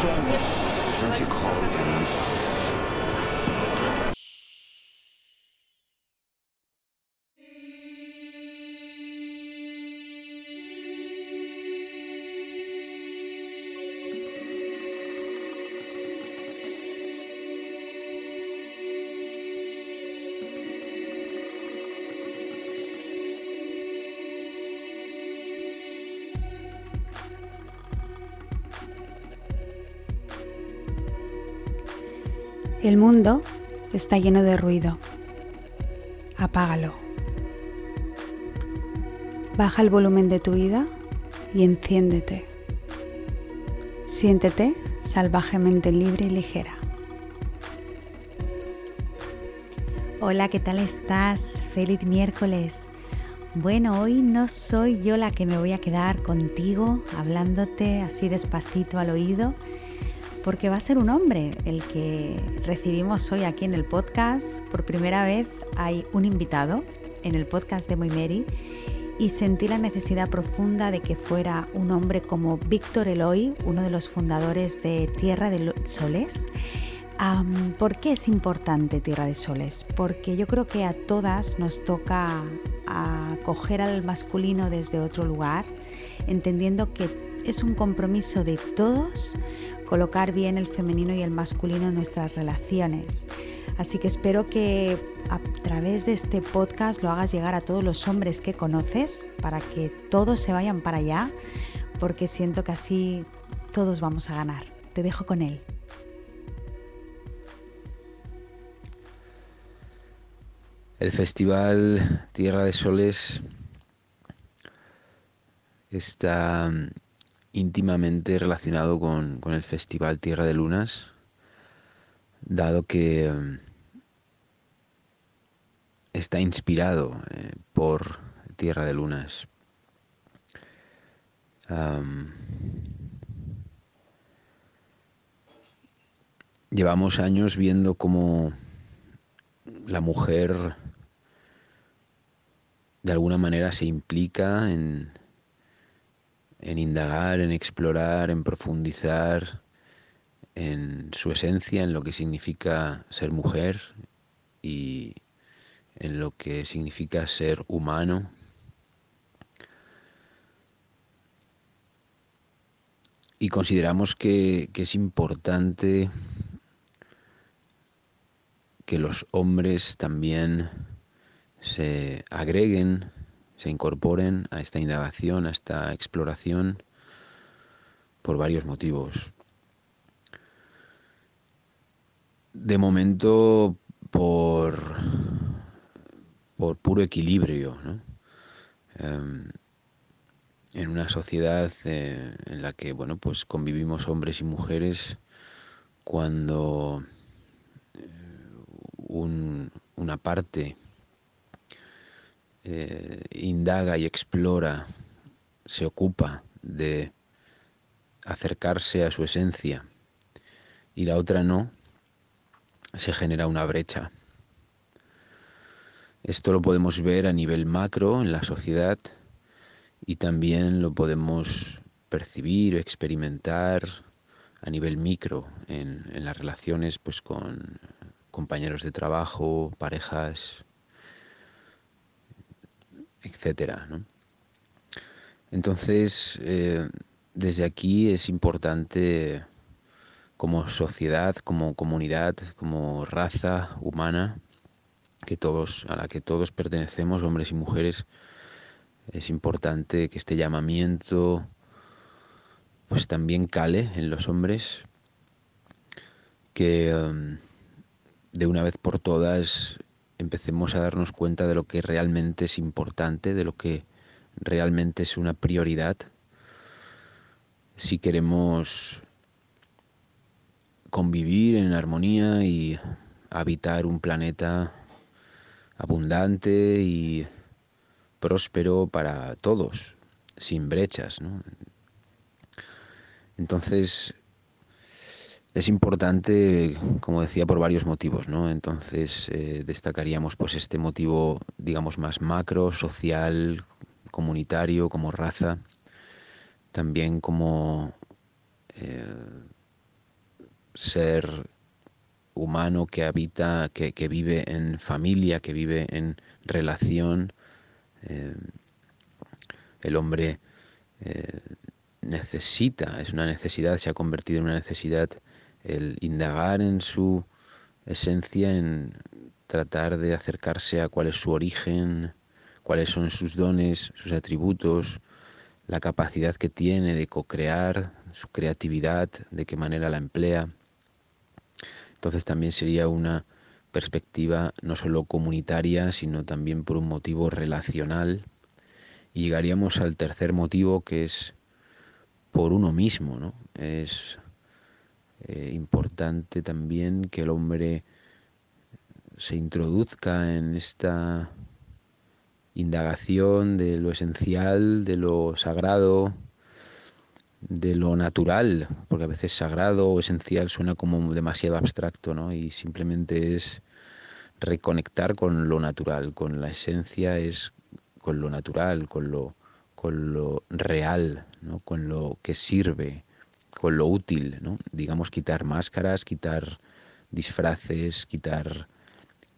changes. El mundo está lleno de ruido. Apágalo. Baja el volumen de tu vida y enciéndete. Siéntete salvajemente libre y ligera. Hola, ¿qué tal estás? Feliz miércoles. Bueno, hoy no soy yo la que me voy a quedar contigo hablándote así despacito al oído porque va a ser un hombre el que recibimos hoy aquí en el podcast. Por primera vez hay un invitado en el podcast de Mary y sentí la necesidad profunda de que fuera un hombre como Víctor Eloy, uno de los fundadores de Tierra de Soles. ¿Por qué es importante Tierra de Soles? Porque yo creo que a todas nos toca acoger al masculino desde otro lugar, entendiendo que es un compromiso de todos colocar bien el femenino y el masculino en nuestras relaciones. Así que espero que a través de este podcast lo hagas llegar a todos los hombres que conoces para que todos se vayan para allá, porque siento que así todos vamos a ganar. Te dejo con él. El festival Tierra de Soles está íntimamente relacionado con, el Festival Tierra de Lunas, dado que mm, está inspirado eh, por Tierra de Lunas. llevamos años viendo cómo la mujer de alguna manera se implica en, en indagar, en explorar, en profundizar en su esencia, en lo que significa ser mujer y en lo que significa ser humano. Y consideramos que, es importante que los hombres también se agreguen se incorporen a esta indagación, a esta exploración, por varios motivos. De momento, por, por puro equilibrio, em, en una sociedad eh, en la que bueno pues convivimos hombres y mujeres cuando eh, una parte eh, indaga y explora, se ocupa de acercarse a su esencia y la otra no, se genera una brecha. Esto lo podemos ver a nivel macro en la sociedad y también lo podemos percibir o experimentar a nivel micro en, en las relaciones pues, con compañeros de trabajo, parejas, etcétera. Entonces, eh, desde aquí es importante como sociedad, como comunidad, como raza humana, que todos, a la que todos pertenecemos, hombres y mujeres, es importante que este llamamiento pues también cale en los hombres, que um, de una vez por todas empecemos a darnos cuenta de lo que realmente es importante, de lo que realmente es una prioridad, si queremos convivir en armonía y habitar un planeta abundante y próspero para todos, sin brechas. Entonces, es importante, como decía, por varios motivos, ¿no? Entonces eh, destacaríamos pues este motivo, digamos, más macro, social, comunitario, como raza, también como eh, ser humano que habita, que, vive en familia, que vive en relación. Eh, el hombre necesita, es una necesidad, se ha convertido en una necesidad el indagar en su esencia, en tratar de acercarse a cuál es su origen, cuáles son sus dones, sus atributos, la capacidad que tiene de co-crear, su creatividad, de qué manera la emplea. Entonces también sería una perspectiva no solo comunitaria, sino también por un motivo relacional. Y llegaríamos al tercer motivo que es por uno mismo, ¿no? Es eh, importante también que el hombre se introduzca en esta indagación de lo esencial, de lo sagrado, de lo natural, porque a veces sagrado o esencial suena como demasiado abstracto, ¿no? Y simplemente es reconectar con lo natural, con la esencia es con lo natural, con lo, con lo real, ¿no? con lo que sirve, con lo útil, ¿no? digamos quitar máscaras, quitar disfraces, quitar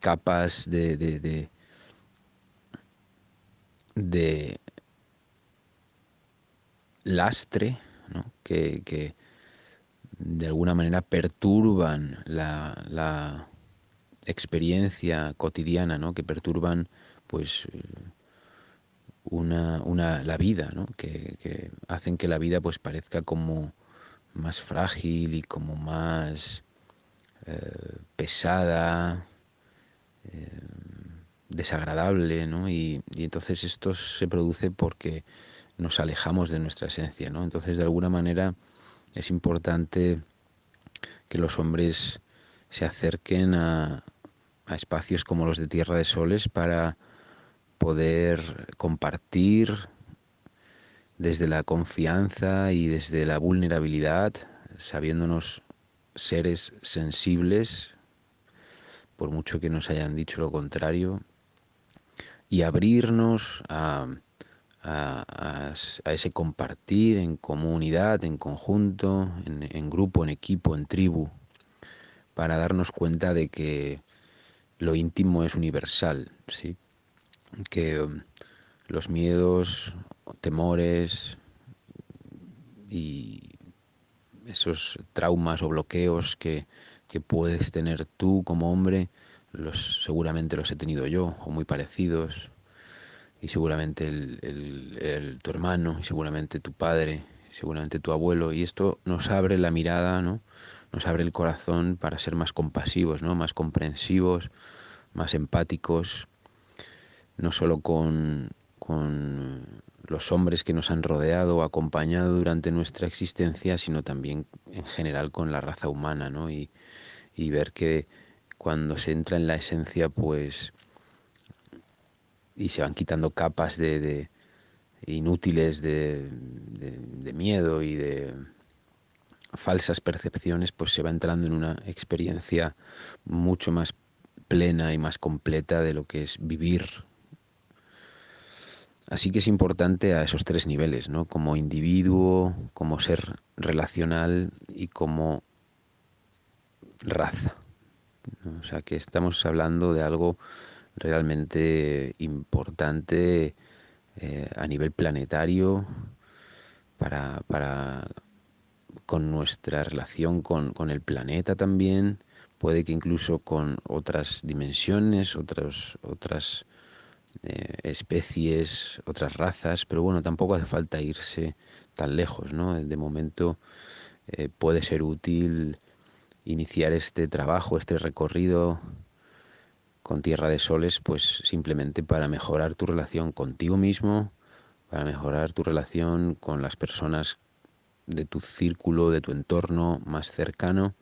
capas de, de, de, lastre que, de alguna manera perturban la, la experiencia cotidiana, ¿no? que perturban pues una, una, la vida, que, que, hacen que la vida pues parezca como más frágil y como más eh, pesada, eh, desagradable, ¿no? Y, entonces esto se produce porque nos alejamos de nuestra esencia, ¿no? Entonces de alguna manera es importante que los hombres se acerquen a, a espacios como los de Tierra de Soles para poder compartir desde la confianza y desde la vulnerabilidad, sabiéndonos seres sensibles, por mucho que nos hayan dicho lo contrario, y abrirnos a, ese compartir en comunidad, en conjunto, en, grupo, en equipo, en tribu, para darnos cuenta de que lo íntimo es universal, ¿sí? que um, los miedos, temores y esos traumas o bloqueos que, que puedes tener tú como hombre, los, seguramente los he tenido yo, o muy parecidos, y seguramente el, tu hermano, y seguramente tu padre, seguramente tu abuelo, y esto nos abre la mirada, ¿no? nos abre el corazón para ser más compasivos, ¿no? más comprensivos, más empáticos, no solo con, con los hombres que nos han rodeado o acompañado durante nuestra existencia, sino también en general con la raza humana, ¿no? Y, y ver que cuando se entra en la esencia, pues, y se van quitando capas de, inútiles de, de, miedo y de falsas percepciones, pues se va entrando en una experiencia mucho más plena y más completa de lo que es vivir. Así que es importante a esos tres niveles, ¿no? Como individuo, como ser relacional y como raza. O sea que estamos hablando de algo realmente importante eh, a nivel planetario para, para, con nuestra relación con, con, el planeta también, puede que incluso con otras dimensiones, otras, otras especies, otras razas, pero bueno, tampoco hace falta irse tan lejos, ¿no? De momento eh, puede ser útil iniciar este trabajo, este recorrido con Tierra de Soles, pues simplemente para mejorar tu relación contigo mismo, para mejorar tu relación con las personas de tu círculo, de tu entorno más cercano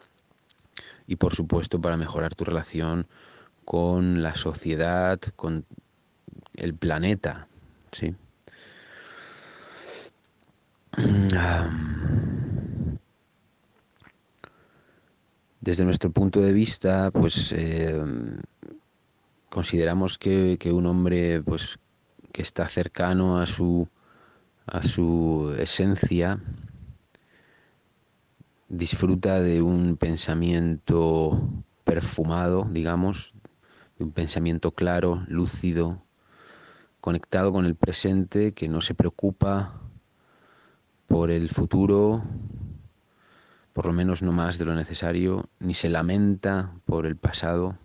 y por supuesto para mejorar tu relación con la sociedad, con el planeta, ¿sí? Desde nuestro punto de vista, pues eh, consideramos que, un hombre pues, que está cercano a su, a su esencia, disfruta de un pensamiento perfumado, digamos, de un pensamiento claro, lúcido, conectado con el presente, que no se preocupa por el futuro, por lo menos no más de lo necesario, ni se lamenta por el pasado.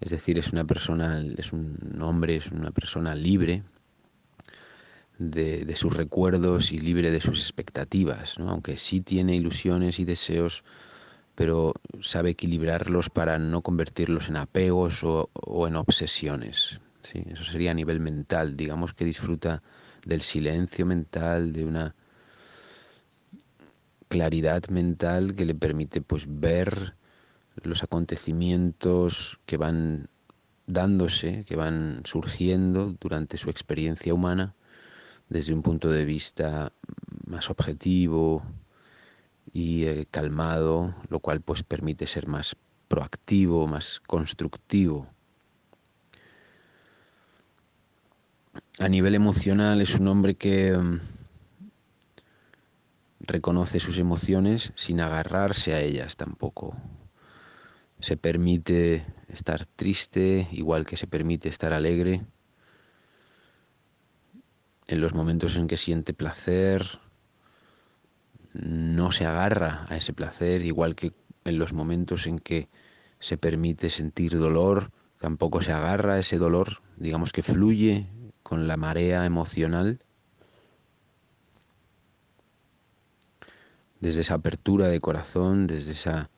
Es decir, es una persona, es un hombre, es una persona libre de, sus recuerdos y libre de sus expectativas, aunque sí tiene ilusiones y deseos, pero sabe equilibrarlos para no convertirlos en apegos o, en obsesiones. ¿Sí? Eso sería a nivel mental, digamos que disfruta del silencio mental, de una claridad mental que le permite pues ver los acontecimientos que van dándose, que van surgiendo durante su experiencia humana desde un punto de vista más objetivo y eh, calmado, lo cual pues permite ser más proactivo, más constructivo. A nivel emocional es un hombre que mm, reconoce sus emociones sin agarrarse a ellas tampoco. Se permite estar triste, igual que se permite estar alegre en los momentos en que siente placer, no se agarra a ese placer, igual que en los momentos en que se permite sentir dolor, tampoco se agarra a ese dolor, digamos que fluye con la marea emocional. Desde esa apertura de corazón, desde esa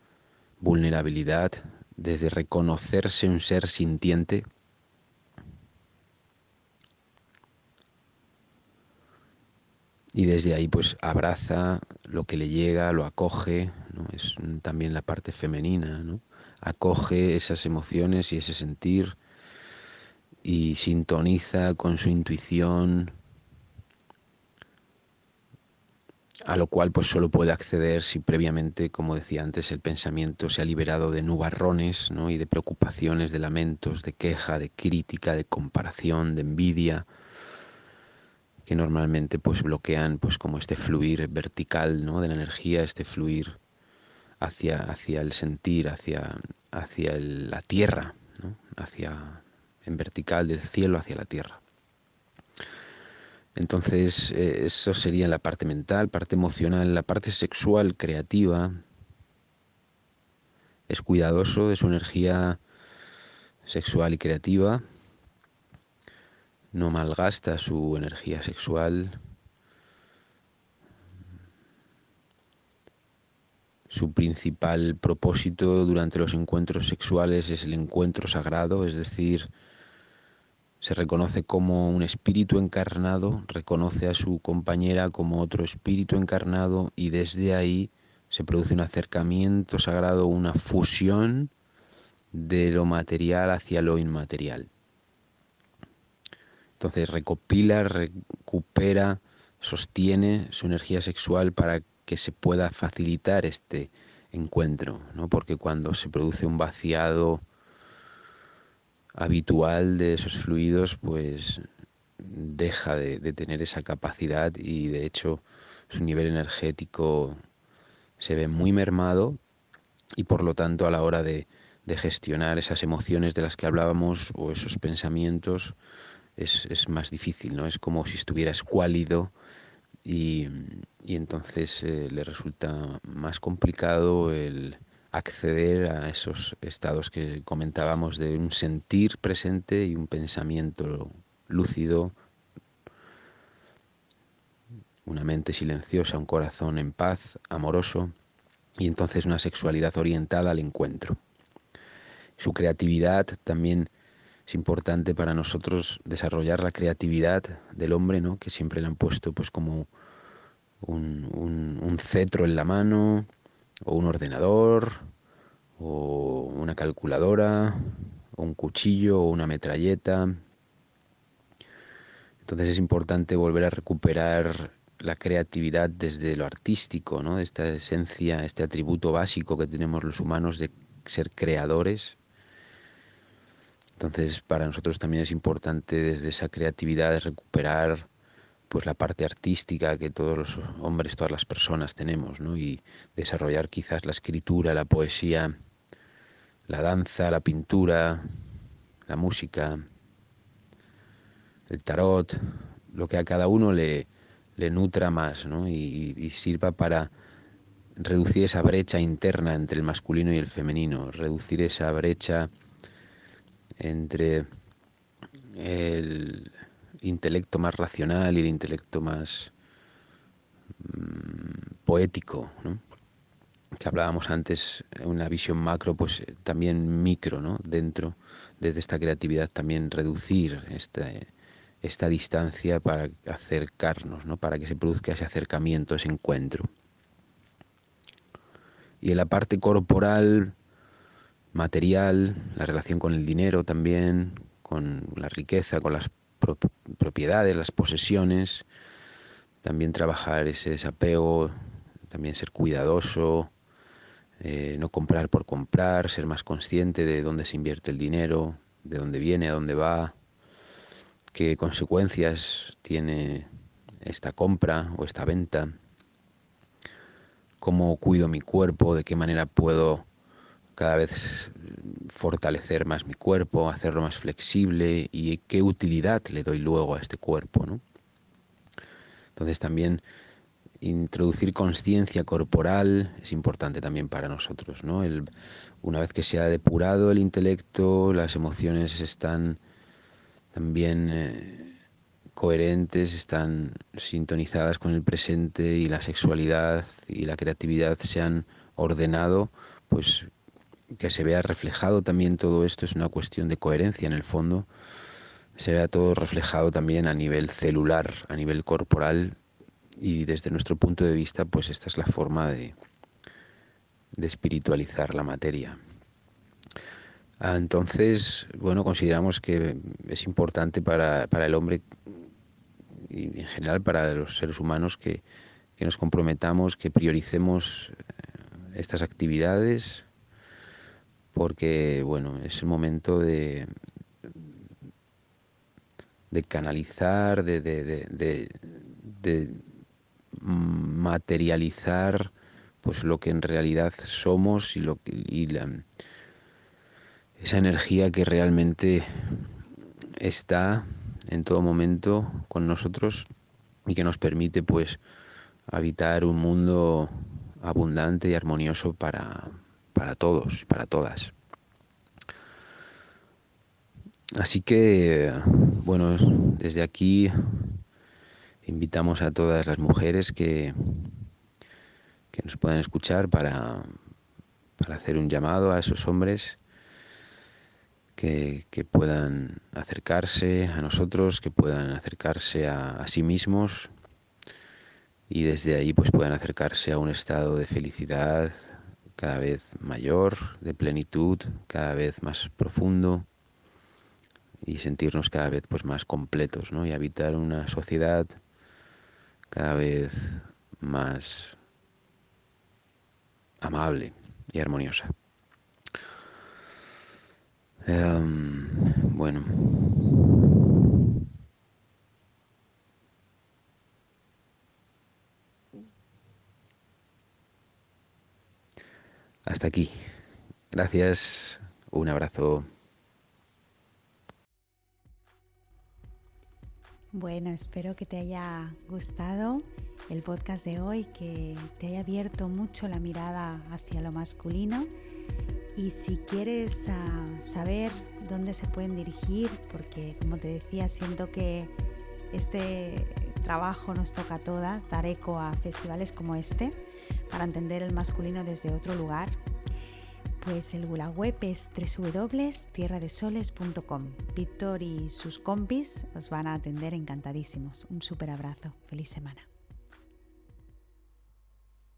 vulnerabilidad, desde reconocerse un ser sintiente, y desde ahí pues abraza lo que le llega, lo acoge, ¿no? es también la parte femenina, ¿no? acoge esas emociones y ese sentir y sintoniza con su intuición, a lo cual pues solo puede acceder si previamente, como decía antes, el pensamiento se ha liberado de nubarrones ¿no? y de preocupaciones, de lamentos, de queja, de crítica, de comparación, de envidia, que normalmente pues bloquean pues como este fluir vertical ¿no? de la energía, este fluir hacia, hacia el sentir, hacia, hacia la tierra, hacia en vertical del cielo hacia la tierra. Entonces, eh, eso sería la parte mental, parte emocional, la parte sexual, creativa. Es cuidadoso de su energía sexual y creativa, no malgasta su energía sexual, Su principal propósito durante los encuentros sexuales es el encuentro sagrado, es decir, se reconoce como un espíritu encarnado, reconoce a su compañera como otro espíritu encarnado y desde ahí se produce un acercamiento sagrado, una fusión de lo material hacia lo inmaterial. Entonces recopila, recupera, sostiene su energía sexual para que se pueda facilitar este encuentro, ¿no? porque cuando se produce un vaciado habitual de esos fluidos, pues deja de, tener esa capacidad y de hecho su nivel energético se ve muy mermado y por lo tanto a la hora de, gestionar esas emociones de las que hablábamos o esos pensamientos, es, más difícil, ¿no? Es como si estuviera escuálido y, entonces eh, le resulta más complicado el acceder a esos estados que comentábamos de un sentir presente y un pensamiento lúcido, una mente silenciosa, un corazón en paz, amoroso y entonces una sexualidad orientada al encuentro. Su creatividad también es importante para nosotros desarrollar la creatividad del hombre, ¿no? que siempre le han puesto pues como un, cetro en la mano, o un ordenador, o una calculadora, o un cuchillo, o una metralleta. Entonces es importante volver a recuperar la creatividad desde lo artístico, ¿no? esta esencia, este atributo básico que tenemos los humanos de ser creadores entonces, para nosotros también es importante desde esa creatividad recuperar pues la parte artística que todos los hombres, todas las personas tenemos, ¿no? Y desarrollar quizás la escritura, la poesía, la danza, la pintura, la música, el tarot, lo que a cada uno le, nutra más, ¿no? y sirva para reducir esa brecha interna entre el masculino y el femenino, reducir esa brecha entre el intelecto más racional y el intelecto más mm, poético, que hablábamos antes, una visión macro, pues eh, también micro, ¿no? dentro de esta creatividad, también reducir esta, esta distancia para acercarnos, ¿no? para que se produzca ese acercamiento, ese encuentro. Y en la parte corporal, material, la relación con el dinero también, con la riqueza, con las propiedades, las posesiones, también trabajar ese desapego, también ser cuidadoso, eh, no comprar por comprar, ser más consciente de dónde se invierte el dinero, de dónde viene, a dónde va, qué consecuencias tiene esta compra o esta venta, cómo cuido mi cuerpo, de qué manera puedo cada vez fortalecer más mi cuerpo, hacerlo más flexible y qué utilidad le doy luego a este cuerpo. ¿no? Entonces también introducir conciencia corporal es importante también para nosotros. ¿no? Una vez que se ha depurado el intelecto, las emociones están también eh, coherentes, están sintonizadas con el presente y la sexualidad y la creatividad se han ordenado, pues que se vea reflejado también todo esto es una cuestión de coherencia en el fondo, se vea todo reflejado también a nivel celular, a nivel corporal y desde nuestro punto de vista pues esta es la forma de, de espiritualizar la materia. Ah, entonces, bueno, consideramos que es importante para, para, el hombre y en general para los seres humanos que, que nos comprometamos, que prioricemos eh, estas actividades, porque bueno, es el momento de, de canalizar, de, de, materializar pues lo que en realidad somos y lo y esa energía que realmente está en todo momento con nosotros y que nos permite pues habitar un mundo abundante y armonioso para, para todos y para todas. Así que, bueno, desde aquí invitamos a todas las mujeres que, que nos puedan escuchar para, para hacer un llamado a esos hombres que, que, puedan acercarse a nosotros, que puedan acercarse a, a, sí mismos y desde ahí pues puedan acercarse a un estado de felicidad, cada vez mayor, de plenitud, cada vez más profundo y sentirnos cada vez pues más completos, ¿no? Y habitar una sociedad cada vez más amable y armoniosa. Um, bueno. Hasta aquí. Gracias. Un abrazo. Bueno, espero que te haya gustado el podcast de hoy, que te haya abierto mucho la mirada hacia lo masculino. Y si quieres ah, saber dónde se pueden dirigir, porque como te decía, siento que este trabajo nos toca a todas, dar eco a festivales como este para entender el masculino desde otro lugar, pues el, la web es www.tierradesoles.com. Víctor y sus compis os van a atender encantadísimos. Un súper abrazo. Feliz semana.